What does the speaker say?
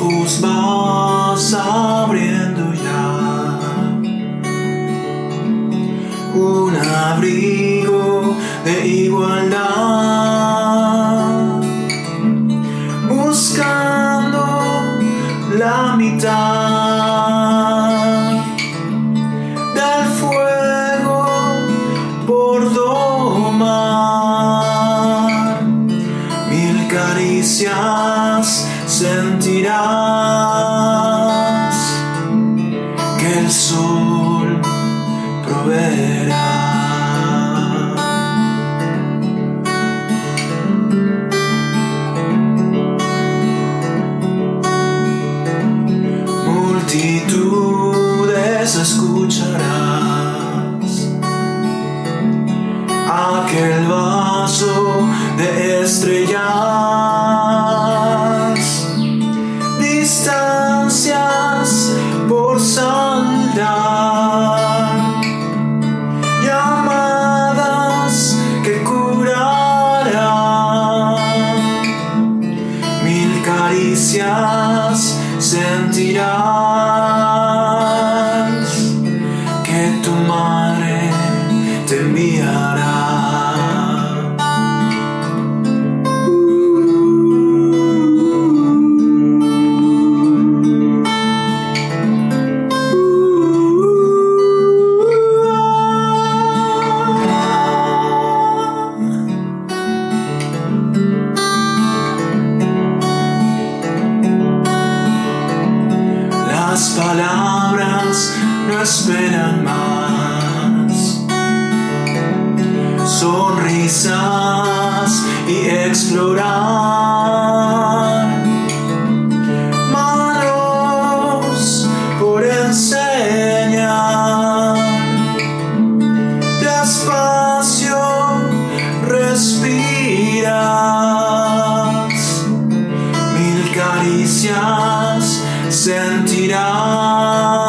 ojos vas abriendo ya. Un abrigo de igualdad. Buscando la mitad. Caricias sentirás que el sol proveerá. Multitudes escucharás aquel sentirás que tu madre te enviará. Esperan más. Sonrisas y explorar. Manos por enseñar. Despacio respiras mil caricias sentirás